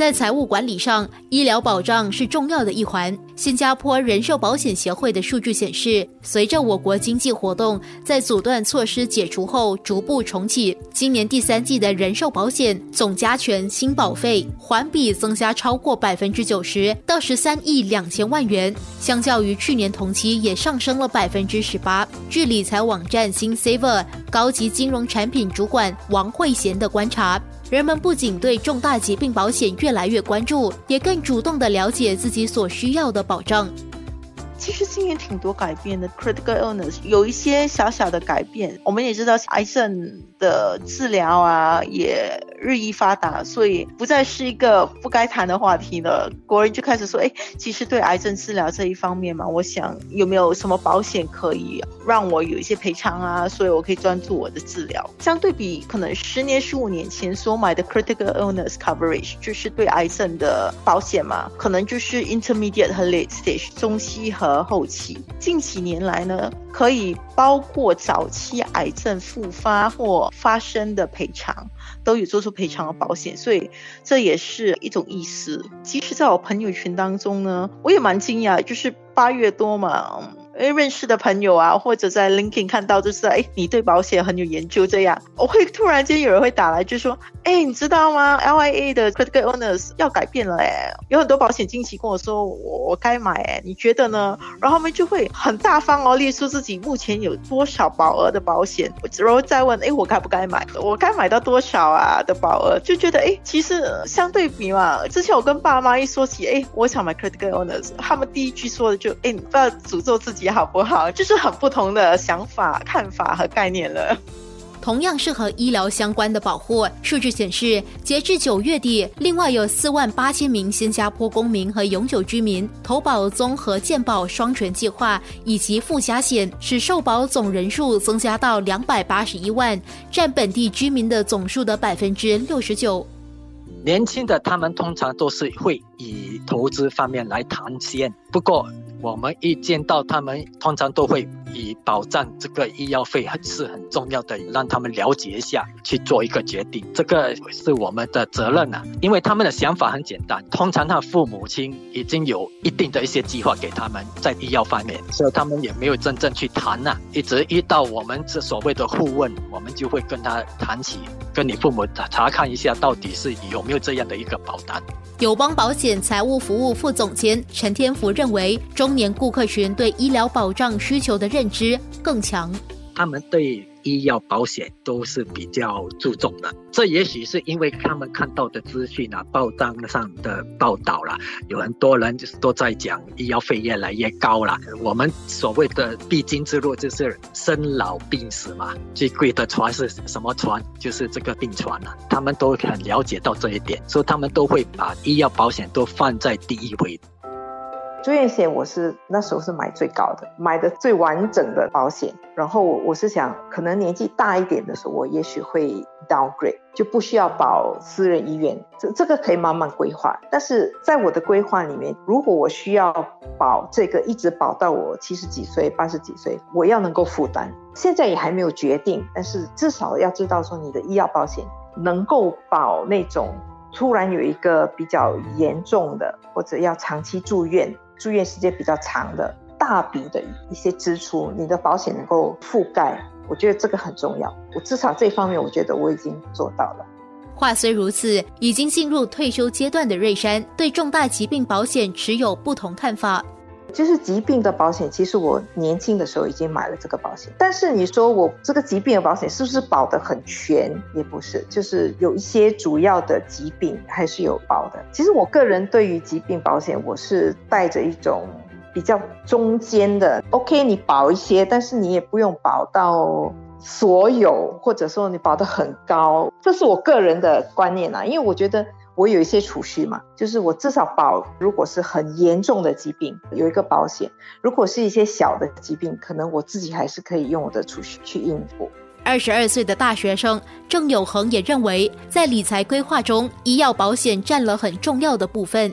在财务管理上，医疗保障是重要的一环。新加坡人寿保险协会的数据显示，随着我国经济活动在阻断措施解除后逐步重启，今年第三季的人寿保险总加权新保费环比增加超过百分之九十，到十三亿两千万元，相较于去年同期也上升了百分之十八。据理财网站新 Saver 高级金融产品主管王慧贤的观察。人们不仅对重大疾病保险越来越关注，也更主动地了解自己所需要的保障。其实今年挺多改变的，critical illness 有一些小小的改变。我们也知道癌症的治疗啊，也。日益发达，所以不再是一个不该谈的话题了。国人就开始说：“哎，其实对癌症治疗这一方面嘛，我想有没有什么保险可以让我有一些赔偿啊？所以我可以专注我的治疗。相对比可能十年、十五年前所买的 critical illness coverage，就是对癌症的保险嘛，可能就是 intermediate 和 late stage 中期和后期。近几年来呢，可以包括早期癌症复发或发生的赔偿。”都有做出赔偿的保险，所以这也是一种意思。即使在我朋友圈当中呢，我也蛮惊讶，就是八月多嘛。因为认识的朋友啊，或者在 LinkedIn 看到，就是哎，你对保险很有研究，这样我会突然间有人会打来，就说，哎，你知道吗？LIA 的 Critical Illness 要改变了，哎，有很多保险经纪跟我说，我我该买，哎，你觉得呢？然后他们就会很大方哦，列出自己目前有多少保额的保险，然后再问，哎，我该不该买？我该买到多少啊的保额？就觉得，哎，其实相对比嘛，之前我跟爸妈一说起，哎，我想买 Critical Illness，他们第一句说的就，哎，你不要诅咒自己。好不好？就是很不同的想法、看法和概念了。同样是和医疗相关的保护，数据显示，截至九月底，另外有四万八千名新加坡公民和永久居民投保综合健保双全计划以及附加险，使受保总人数增加到两百八十一万，占本地居民的总数的百分之六十九。年轻的他们通常都是会以投资方面来谈先，不过。我们一见到他们，通常都会以保障这个医药费是很重要的，让他们了解一下，去做一个决定。这个是我们的责任啊，因为他们的想法很简单，通常他父母亲已经有一定的一些计划给他们在医药方面，所以他们也没有真正去谈呐。一直遇到我们这所谓的互问，我们就会跟他谈起，跟你父母查查看一下，到底是有没有这样的一个保单。友邦保险财务服务副总监陈天福认为，中年顾客群对医疗保障需求的认认知更强。他们对医药保险都是比较注重的，这也许是因为他们看到的资讯啊、报章上的报道啦，有很多人就是都在讲医药费越来越高了。我们所谓的必经之路就是生老病死嘛，最贵的船是什么船？就是这个病船了。他们都很了解到这一点，所以他们都会把医药保险都放在第一位。住院险我是那时候是买最高的，买的最完整的保险。然后我我是想，可能年纪大一点的时候，我也许会 downgrade，就不需要保私人医院。这这个可以慢慢规划。但是在我的规划里面，如果我需要保这个，一直保到我七十几岁、八十几岁，我要能够负担。现在也还没有决定，但是至少要知道说，你的医药保险能够保那种突然有一个比较严重的，或者要长期住院。住院时间比较长的大笔的一些支出，你的保险能够覆盖，我觉得这个很重要。我至少这方面，我觉得我已经做到了。话虽如此，已经进入退休阶段的瑞山对重大疾病保险持有不同看法。就是疾病的保险，其实我年轻的时候已经买了这个保险，但是你说我这个疾病的保险是不是保的很全？也不是，就是有一些主要的疾病还是有保的。其实我个人对于疾病保险，我是带着一种比较中间的，OK，你保一些，但是你也不用保到所有，或者说你保的很高，这是我个人的观念啊，因为我觉得。我有一些储蓄嘛，就是我至少保，如果是很严重的疾病，有一个保险；如果是一些小的疾病，可能我自己还是可以用我的储蓄去应付。二十二岁的大学生郑有恒也认为，在理财规划中，医药保险占了很重要的部分。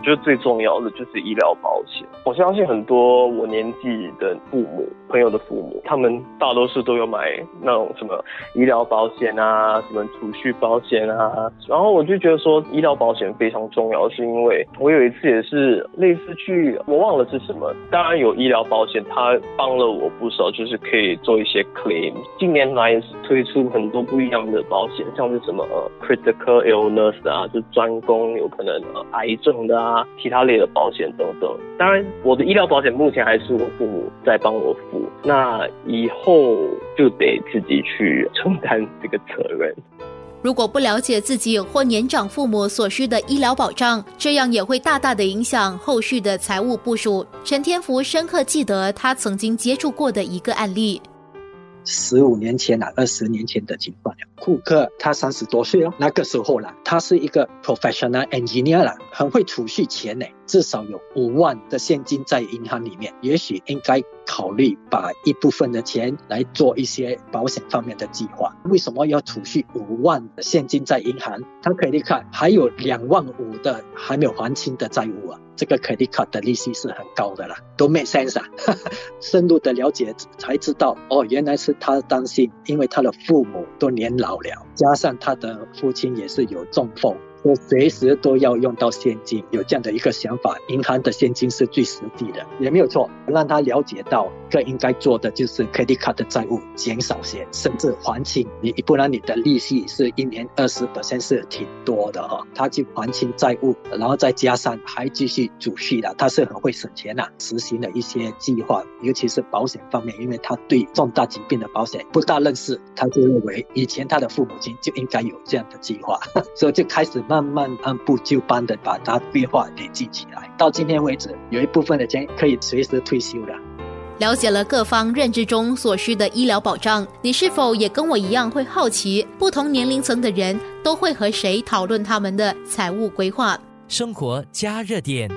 我觉得最重要的就是医疗保险。我相信很多我年纪的父母、朋友的父母，他们大多数都有买那种什么医疗保险啊、什么储蓄保险啊。然后我就觉得说，医疗保险非常重要，是因为我有一次也是类似去，我忘了是什么。当然有医疗保险，它帮了我不少，就是可以做一些 claim。近年来也是推出很多不一样的保险，像是什么 critical illness 啊，就专攻有可能癌症的啊，其他类的保险等等。当然，我的医疗保险目前还是我父母在帮我付，那以后就得自己去承担这个责任。如果不了解自己或年长父母所需的医疗保障，这样也会大大的影响后续的财务部署。陈天福深刻记得他曾经接触过的一个案例。十五年前啊，二十年前的情况了。库克他三十多岁哦，那个时候啦，他是一个 professional engineer 啦，很会储蓄钱呢，至少有五万的现金在银行里面，也许应该考虑把一部分的钱来做一些保险方面的计划。为什么要储蓄五万的现金在银行？他可以看还有两万五的还没有还清的债务啊。这个 credit card 的利息是很高的啦，都没 sense 啊。深入的了解才知道，哦，原来是他担心，因为他的父母都年老了，加上他的父亲也是有中风。我随时都要用到现金，有这样的一个想法，银行的现金是最实际的，也没有错。让他了解到，更应该做的就是 credit card 的债务减少些，甚至还清。你不然你的利息是一年二十 percent 是挺多的哈。他去还清债务，然后再加上还继续储蓄的，他是很会省钱的。实行了一些计划，尤其是保险方面，因为他对重大疾病的保险不大认识，他就认为以前他的父母亲就应该有这样的计划，所以就开始。慢慢按部就班的把它规划累积起来，到今天为止，有一部分的钱可以随时退休的。了解了各方认知中所需的医疗保障，你是否也跟我一样会好奇，不同年龄层的人都会和谁讨论他们的财务规划？生活加热点。